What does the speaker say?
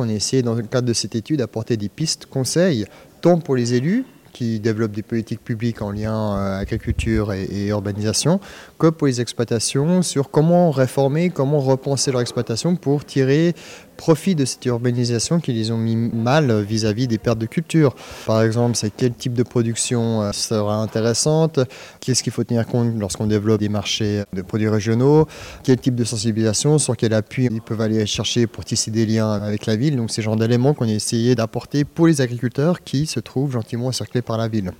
On a essayé dans le cadre de cette étude d'apporter des pistes, conseils, tant pour les élus qui développent des politiques publiques en lien euh, agriculture et, urbanisation, que pour les exploitations sur comment réformer, comment repenser leur exploitation pour tirer profit de cette urbanisation qui les ont mis mal vis-à-vis des pertes de culture. Par exemple, c'est quel type de production euh, sera intéressante, qu'est-ce qu'il faut tenir compte lorsqu'on développe des marchés de produits régionaux, quel type de sensibilisation, sur quel appui ils peuvent aller chercher pour tisser des liens avec la ville. Donc, c'est le genre d'éléments qu'on a essayé d'apporter pour les agriculteurs qui se trouvent gentiment encerclés par la ville.